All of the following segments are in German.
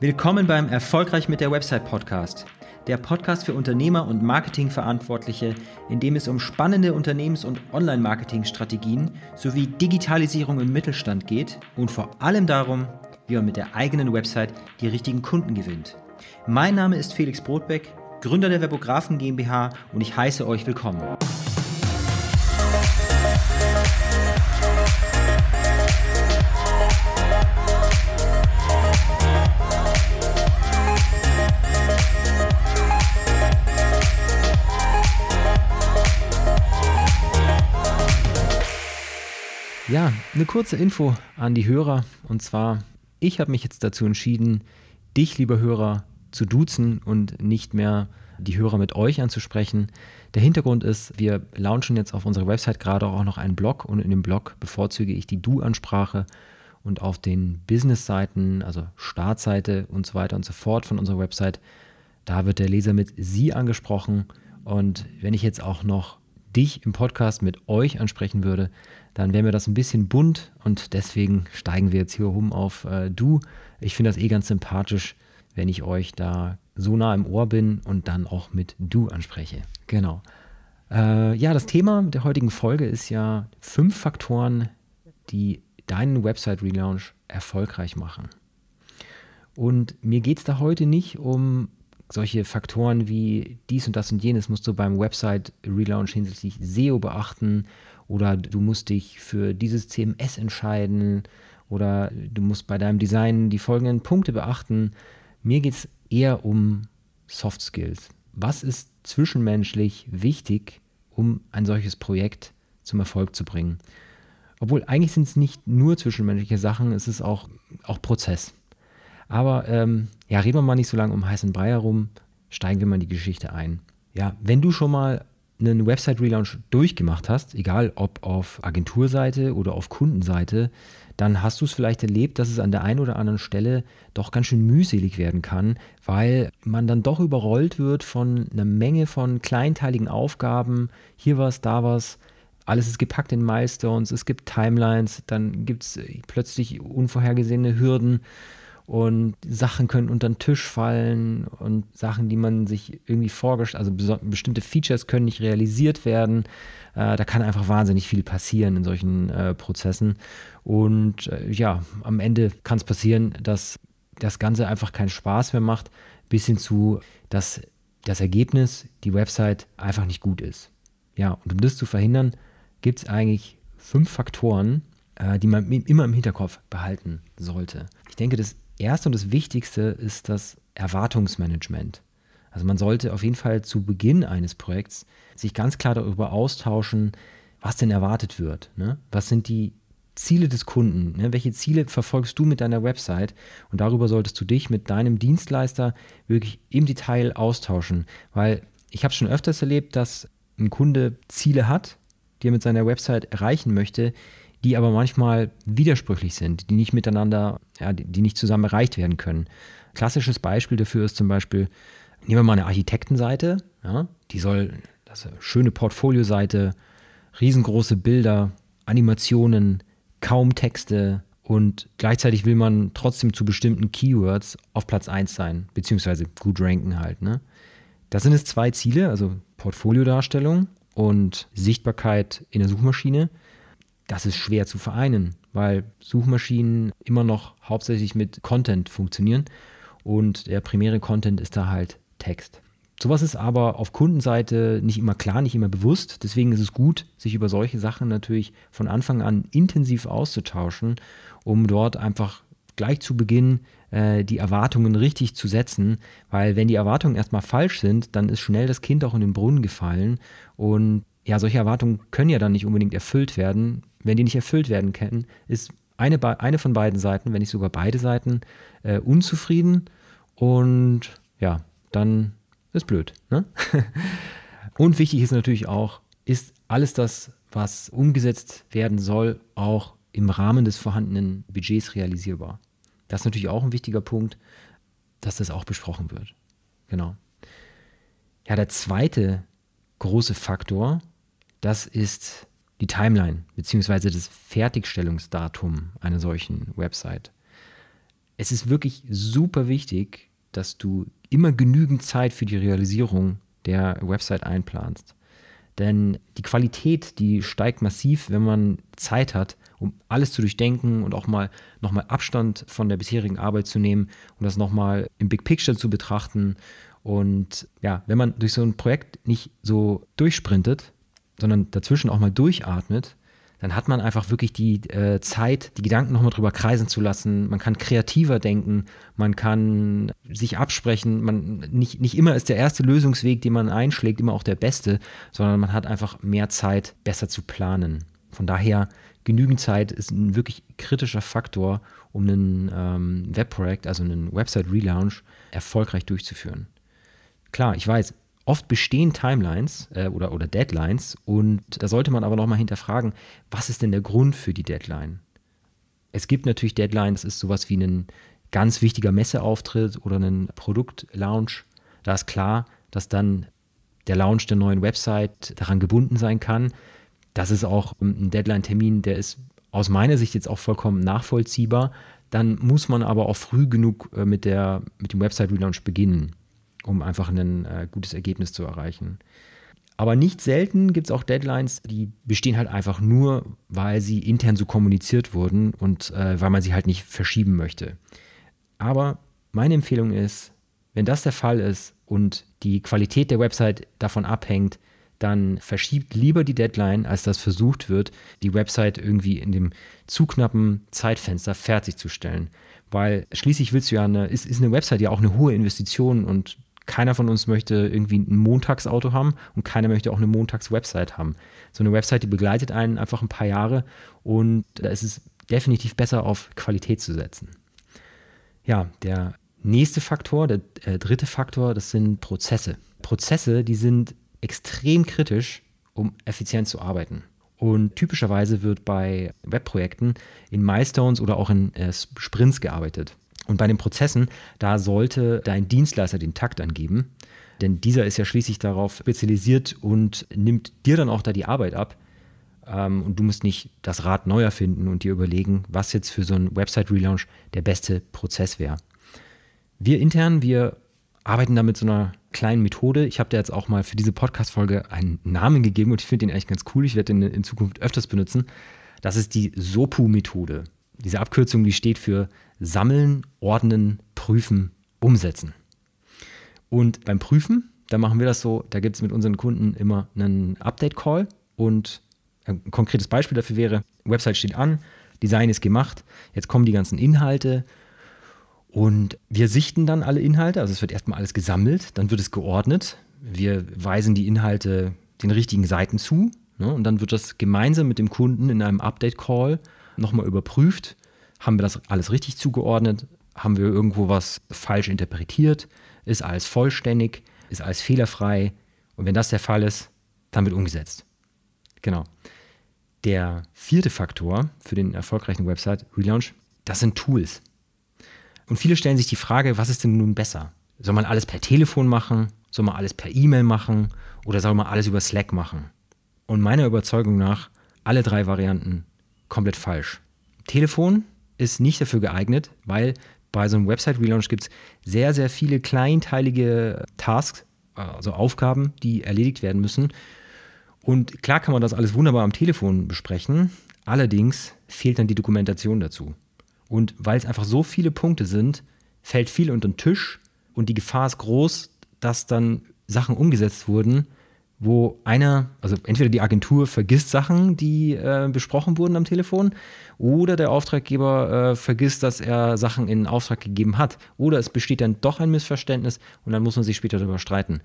Willkommen beim Erfolgreich mit der Website Podcast. Der Podcast für Unternehmer und Marketingverantwortliche, in dem es um spannende Unternehmens- und Online-Marketing-Strategien sowie Digitalisierung im Mittelstand geht und vor allem darum, wie man mit der eigenen Website die richtigen Kunden gewinnt. Mein Name ist Felix Brotbeck, Gründer der Webografen GmbH und ich heiße euch willkommen. Ja, eine kurze Info an die Hörer. Und zwar, ich habe mich jetzt dazu entschieden, dich, lieber Hörer, zu duzen und nicht mehr die Hörer mit euch anzusprechen. Der Hintergrund ist, wir launchen jetzt auf unserer Website gerade auch noch einen Blog und in dem Blog bevorzuge ich die Du-Ansprache und auf den Business-Seiten, also Startseite und so weiter und so fort von unserer Website, da wird der Leser mit Sie angesprochen. Und wenn ich jetzt auch noch dich im Podcast mit euch ansprechen würde, dann wäre mir das ein bisschen bunt und deswegen steigen wir jetzt hier rum auf äh, du. Ich finde das eh ganz sympathisch, wenn ich euch da so nah im Ohr bin und dann auch mit du anspreche. Genau. Äh, ja, das Thema der heutigen Folge ist ja fünf Faktoren, die deinen Website-Relaunch erfolgreich machen. Und mir geht es da heute nicht um solche Faktoren wie dies und das und jenes musst du beim Website-Relaunch hinsichtlich SEO beachten oder du musst dich für dieses CMS entscheiden oder du musst bei deinem Design die folgenden Punkte beachten. Mir geht es eher um Soft Skills. Was ist zwischenmenschlich wichtig, um ein solches Projekt zum Erfolg zu bringen? Obwohl eigentlich sind es nicht nur zwischenmenschliche Sachen, es ist auch, auch Prozess. Aber ähm, ja, reden wir mal nicht so lange um heißen Brei herum, steigen wir mal in die Geschichte ein. Ja, wenn du schon mal einen Website-Relaunch durchgemacht hast, egal ob auf Agenturseite oder auf Kundenseite, dann hast du es vielleicht erlebt, dass es an der einen oder anderen Stelle doch ganz schön mühselig werden kann, weil man dann doch überrollt wird von einer Menge von kleinteiligen Aufgaben. Hier was, da was. Alles ist gepackt in Milestones, es gibt Timelines, dann gibt es plötzlich unvorhergesehene Hürden und Sachen können unter den Tisch fallen und Sachen, die man sich irgendwie vorgestellt, also bestimmte Features können nicht realisiert werden. Äh, da kann einfach wahnsinnig viel passieren in solchen äh, Prozessen. Und äh, ja, am Ende kann es passieren, dass das Ganze einfach keinen Spaß mehr macht, bis hin zu, dass das Ergebnis, die Website einfach nicht gut ist. Ja, und um das zu verhindern, gibt es eigentlich fünf Faktoren, äh, die man immer im Hinterkopf behalten sollte. Ich denke, das Erste und das Wichtigste ist das Erwartungsmanagement. Also man sollte auf jeden Fall zu Beginn eines Projekts sich ganz klar darüber austauschen, was denn erwartet wird. Ne? Was sind die Ziele des Kunden? Ne? Welche Ziele verfolgst du mit deiner Website? Und darüber solltest du dich mit deinem Dienstleister wirklich im Detail austauschen. Weil ich habe schon öfters erlebt, dass ein Kunde Ziele hat, die er mit seiner Website erreichen möchte, die aber manchmal widersprüchlich sind, die nicht miteinander, ja, die, nicht zusammen erreicht werden können. Klassisches Beispiel dafür ist zum Beispiel, nehmen wir mal eine Architektenseite, ja, die soll, das ist eine schöne Portfolioseite, riesengroße Bilder, Animationen, kaum Texte und gleichzeitig will man trotzdem zu bestimmten Keywords auf Platz 1 sein, beziehungsweise gut ranken halt. Ne? Das sind es zwei Ziele, also Portfoliodarstellung und Sichtbarkeit in der Suchmaschine das ist schwer zu vereinen, weil Suchmaschinen immer noch hauptsächlich mit Content funktionieren und der primäre Content ist da halt Text. Sowas ist aber auf Kundenseite nicht immer klar, nicht immer bewusst. Deswegen ist es gut, sich über solche Sachen natürlich von Anfang an intensiv auszutauschen, um dort einfach gleich zu Beginn äh, die Erwartungen richtig zu setzen, weil wenn die Erwartungen erstmal falsch sind, dann ist schnell das Kind auch in den Brunnen gefallen und ja, solche Erwartungen können ja dann nicht unbedingt erfüllt werden, wenn die nicht erfüllt werden können, ist eine, eine von beiden Seiten, wenn nicht sogar beide Seiten, äh, unzufrieden und ja, dann ist blöd. Ne? und wichtig ist natürlich auch, ist alles das, was umgesetzt werden soll, auch im Rahmen des vorhandenen Budgets realisierbar. Das ist natürlich auch ein wichtiger Punkt, dass das auch besprochen wird. Genau. Ja, der zweite große Faktor, das ist die Timeline bzw. das Fertigstellungsdatum einer solchen Website. es ist wirklich super wichtig, dass du immer genügend Zeit für die Realisierung der Website einplanst. Denn die Qualität, die steigt massiv, wenn man Zeit hat, um alles zu durchdenken und auch mal nochmal Abstand von der bisherigen Arbeit zu nehmen und das nochmal im Big Picture zu betrachten. Und ja, wenn man durch so ein Projekt nicht so durchsprintet, sondern dazwischen auch mal durchatmet, dann hat man einfach wirklich die äh, Zeit, die Gedanken nochmal drüber kreisen zu lassen. Man kann kreativer denken, man kann sich absprechen. Man, nicht, nicht immer ist der erste Lösungsweg, den man einschlägt, immer auch der beste, sondern man hat einfach mehr Zeit, besser zu planen. Von daher, genügend Zeit ist ein wirklich kritischer Faktor, um ein ähm, Webprojekt, also einen Website-Relaunch, erfolgreich durchzuführen. Klar, ich weiß, Oft bestehen Timelines äh, oder, oder Deadlines und da sollte man aber nochmal hinterfragen, was ist denn der Grund für die Deadline? Es gibt natürlich Deadlines, das ist sowas wie ein ganz wichtiger Messeauftritt oder ein Produktlaunch. Da ist klar, dass dann der Launch der neuen Website daran gebunden sein kann. Das ist auch ein Deadline-Termin, der ist aus meiner Sicht jetzt auch vollkommen nachvollziehbar. Dann muss man aber auch früh genug äh, mit, der, mit dem Website-Relaunch beginnen um einfach ein äh, gutes Ergebnis zu erreichen. Aber nicht selten gibt es auch Deadlines, die bestehen halt einfach nur, weil sie intern so kommuniziert wurden und äh, weil man sie halt nicht verschieben möchte. Aber meine Empfehlung ist, wenn das der Fall ist und die Qualität der Website davon abhängt, dann verschiebt lieber die Deadline, als dass versucht wird, die Website irgendwie in dem zu knappen Zeitfenster fertigzustellen. Weil schließlich willst du ja eine, ist, ist eine Website ja auch eine hohe Investition und keiner von uns möchte irgendwie ein Montagsauto haben und keiner möchte auch eine Montags-Website haben. So eine Website, die begleitet einen einfach ein paar Jahre und da ist es definitiv besser auf Qualität zu setzen. Ja, der nächste Faktor, der äh, dritte Faktor, das sind Prozesse. Prozesse, die sind extrem kritisch, um effizient zu arbeiten. Und typischerweise wird bei Webprojekten in Milestones oder auch in äh, Sprints gearbeitet. Und bei den Prozessen, da sollte dein Dienstleister den Takt angeben, denn dieser ist ja schließlich darauf spezialisiert und nimmt dir dann auch da die Arbeit ab. Ähm, und du musst nicht das Rad neu erfinden und dir überlegen, was jetzt für so einen Website-Relaunch der beste Prozess wäre. Wir intern, wir arbeiten da mit so einer kleinen Methode. Ich habe dir jetzt auch mal für diese Podcast-Folge einen Namen gegeben und ich finde den eigentlich ganz cool. Ich werde den in Zukunft öfters benutzen. Das ist die SOPU-Methode. Diese Abkürzung, die steht für Sammeln, Ordnen, Prüfen, Umsetzen. Und beim Prüfen, da machen wir das so, da gibt es mit unseren Kunden immer einen Update-Call. Und ein konkretes Beispiel dafür wäre, Website steht an, Design ist gemacht, jetzt kommen die ganzen Inhalte. Und wir sichten dann alle Inhalte, also es wird erstmal alles gesammelt, dann wird es geordnet, wir weisen die Inhalte den richtigen Seiten zu ne, und dann wird das gemeinsam mit dem Kunden in einem Update-Call nochmal überprüft, haben wir das alles richtig zugeordnet, haben wir irgendwo was falsch interpretiert, ist alles vollständig, ist alles fehlerfrei und wenn das der Fall ist, dann wird umgesetzt. Genau. Der vierte Faktor für den erfolgreichen Website Relaunch, das sind Tools. Und viele stellen sich die Frage, was ist denn nun besser? Soll man alles per Telefon machen? Soll man alles per E-Mail machen? Oder soll man alles über Slack machen? Und meiner Überzeugung nach, alle drei Varianten komplett falsch. Telefon ist nicht dafür geeignet, weil bei so einem Website-Relaunch gibt es sehr, sehr viele kleinteilige Tasks, also Aufgaben, die erledigt werden müssen. Und klar kann man das alles wunderbar am Telefon besprechen, allerdings fehlt dann die Dokumentation dazu. Und weil es einfach so viele Punkte sind, fällt viel unter den Tisch und die Gefahr ist groß, dass dann Sachen umgesetzt wurden, wo einer, also entweder die Agentur vergisst Sachen, die äh, besprochen wurden am Telefon, oder der Auftraggeber äh, vergisst, dass er Sachen in Auftrag gegeben hat, oder es besteht dann doch ein Missverständnis und dann muss man sich später darüber streiten.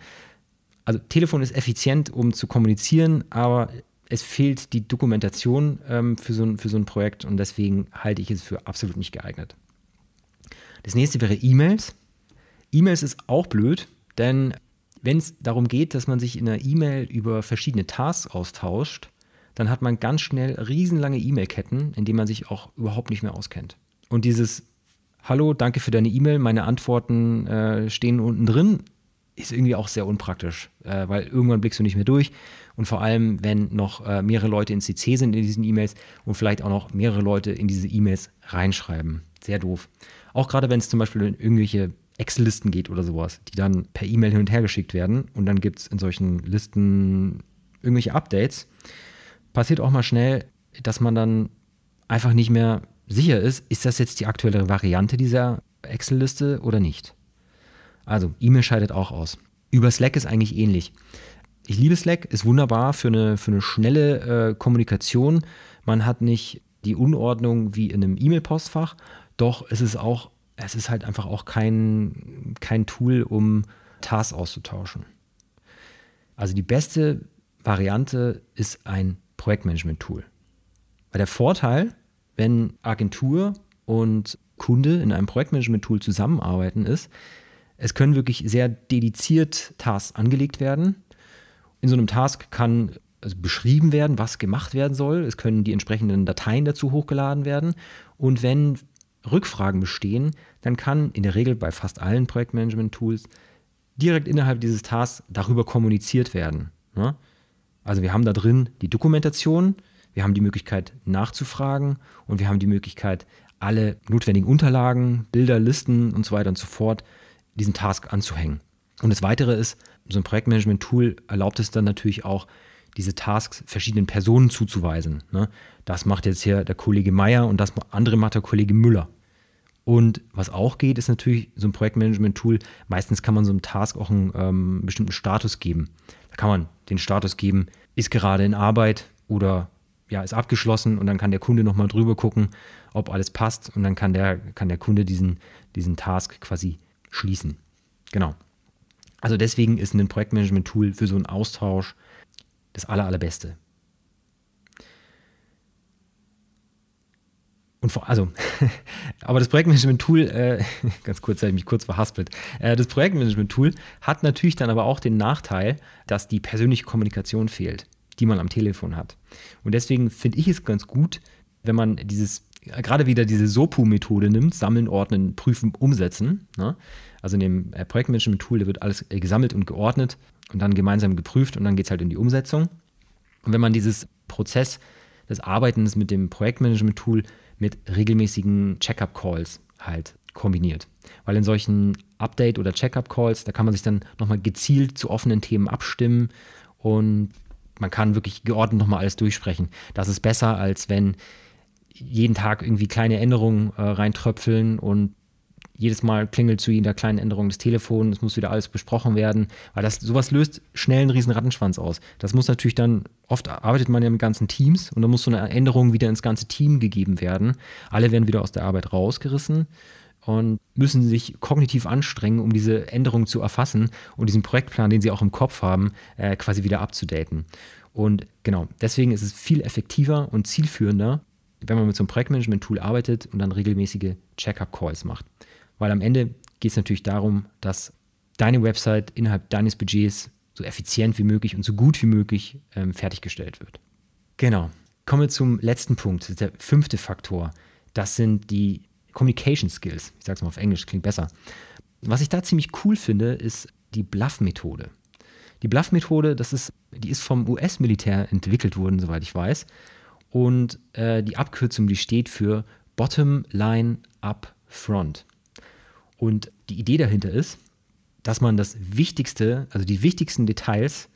Also Telefon ist effizient, um zu kommunizieren, aber es fehlt die Dokumentation ähm, für, so ein, für so ein Projekt und deswegen halte ich es für absolut nicht geeignet. Das nächste wäre E-Mails. E-Mails ist auch blöd, denn wenn es darum geht, dass man sich in einer E-Mail über verschiedene Tasks austauscht, dann hat man ganz schnell riesenlange E-Mail-Ketten, in denen man sich auch überhaupt nicht mehr auskennt. Und dieses Hallo, danke für deine E-Mail, meine Antworten äh, stehen unten drin, ist irgendwie auch sehr unpraktisch, äh, weil irgendwann blickst du nicht mehr durch. Und vor allem, wenn noch äh, mehrere Leute in CC sind in diesen E-Mails und vielleicht auch noch mehrere Leute in diese E-Mails reinschreiben. Sehr doof. Auch gerade wenn es zum Beispiel irgendwelche Excel-Listen geht oder sowas, die dann per E-Mail hin und her geschickt werden und dann gibt es in solchen Listen irgendwelche Updates, passiert auch mal schnell, dass man dann einfach nicht mehr sicher ist, ist das jetzt die aktuelle Variante dieser Excel-Liste oder nicht. Also, E-Mail scheidet auch aus. Über Slack ist eigentlich ähnlich. Ich liebe Slack, ist wunderbar für eine, für eine schnelle äh, Kommunikation. Man hat nicht die Unordnung wie in einem E-Mail-Postfach, doch es ist auch, es ist halt einfach auch kein, kein Tool, um Tasks auszutauschen. Also die beste Variante ist ein Projektmanagement-Tool. Weil der Vorteil, wenn Agentur und Kunde in einem Projektmanagement-Tool zusammenarbeiten, ist, es können wirklich sehr dediziert Tasks angelegt werden. In so einem Task kann also beschrieben werden, was gemacht werden soll. Es können die entsprechenden Dateien dazu hochgeladen werden. Und wenn Rückfragen bestehen, dann kann in der Regel bei fast allen Projektmanagement-Tools direkt innerhalb dieses Tasks darüber kommuniziert werden. Ne? Also wir haben da drin die Dokumentation, wir haben die Möglichkeit nachzufragen und wir haben die Möglichkeit, alle notwendigen Unterlagen, Bilder, Listen und so weiter und so fort diesen Task anzuhängen. Und das Weitere ist, so ein Projektmanagement-Tool erlaubt es dann natürlich auch, diese Tasks verschiedenen Personen zuzuweisen. Ne? Das macht jetzt hier der Kollege Meier und das andere macht der Kollege Müller. Und was auch geht, ist natürlich so ein Projektmanagement-Tool. Meistens kann man so einem Task auch einen ähm, bestimmten Status geben. Da kann man den Status geben, ist gerade in Arbeit oder ja, ist abgeschlossen und dann kann der Kunde nochmal drüber gucken, ob alles passt und dann kann der, kann der Kunde diesen, diesen Task quasi schließen. Genau. Also deswegen ist ein Projektmanagement-Tool für so einen Austausch das aller, allerbeste. Und vor, also, aber das Projektmanagement-Tool, äh, ganz kurz, habe ich mich kurz verhaspelt. Äh, das Projektmanagement-Tool hat natürlich dann aber auch den Nachteil, dass die persönliche Kommunikation fehlt, die man am Telefon hat. Und deswegen finde ich es ganz gut, wenn man dieses, gerade wieder diese SOPU-Methode nimmt, sammeln, ordnen, prüfen, umsetzen. Ne? Also in dem äh, Projektmanagement-Tool, da wird alles äh, gesammelt und geordnet und dann gemeinsam geprüft und dann geht es halt in die Umsetzung. Und wenn man dieses Prozess des Arbeitens mit dem Projektmanagement-Tool mit regelmäßigen Checkup-Calls halt kombiniert. Weil in solchen Update- oder Checkup-Calls, da kann man sich dann nochmal gezielt zu offenen Themen abstimmen und man kann wirklich geordnet nochmal alles durchsprechen. Das ist besser, als wenn jeden Tag irgendwie kleine Änderungen äh, reintröpfeln und jedes Mal klingelt zu jeder kleinen Änderung des Telefons, es muss wieder alles besprochen werden, weil das sowas löst schnell einen riesen Rattenschwanz aus. Das muss natürlich dann, oft arbeitet man ja mit ganzen Teams und dann muss so eine Änderung wieder ins ganze Team gegeben werden. Alle werden wieder aus der Arbeit rausgerissen und müssen sich kognitiv anstrengen, um diese Änderung zu erfassen und diesen Projektplan, den sie auch im Kopf haben, äh, quasi wieder abzudaten. Und genau, deswegen ist es viel effektiver und zielführender, wenn man mit so einem Projektmanagement-Tool arbeitet und dann regelmäßige Check-up-Calls macht. Weil am Ende geht es natürlich darum, dass deine Website innerhalb deines Budgets so effizient wie möglich und so gut wie möglich ähm, fertiggestellt wird. Genau. Kommen wir zum letzten Punkt, der fünfte Faktor. Das sind die Communication Skills. Ich sage es mal auf Englisch, klingt besser. Was ich da ziemlich cool finde, ist die Bluff-Methode. Die Bluff-Methode, das ist, die ist vom US-Militär entwickelt worden, soweit ich weiß. Und äh, die Abkürzung, die steht für Bottom Line Up Front. Und die Idee dahinter ist, dass man das Wichtigste, also die wichtigsten Details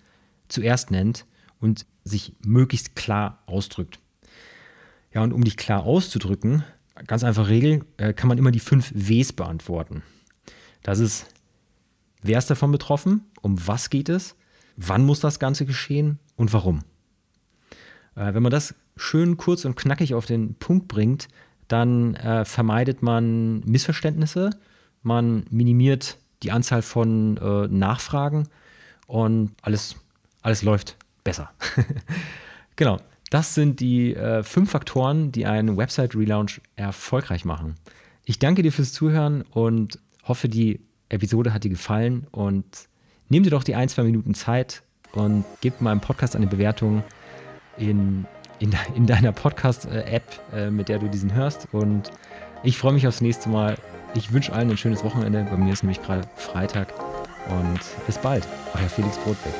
zuerst nennt und sich möglichst klar ausdrückt. Ja, und um dich klar auszudrücken, ganz einfache Regel, äh, kann man immer die fünf Ws beantworten. Das ist, wer ist davon betroffen? Um was geht es? Wann muss das Ganze geschehen und warum? Äh, wenn man das schön kurz und knackig auf den Punkt bringt, dann äh, vermeidet man Missverständnisse man minimiert die Anzahl von äh, Nachfragen und alles, alles läuft besser. genau, das sind die äh, fünf Faktoren, die einen Website-Relaunch erfolgreich machen. Ich danke dir fürs Zuhören und hoffe, die Episode hat dir gefallen und nimm dir doch die ein, zwei Minuten Zeit und gib meinem Podcast eine Bewertung in, in, in deiner Podcast-App, äh, mit der du diesen hörst. Und ich freue mich aufs nächste Mal. Ich wünsche allen ein schönes Wochenende. Bei mir ist nämlich gerade Freitag. Und bis bald. Euer Felix Brotbeck.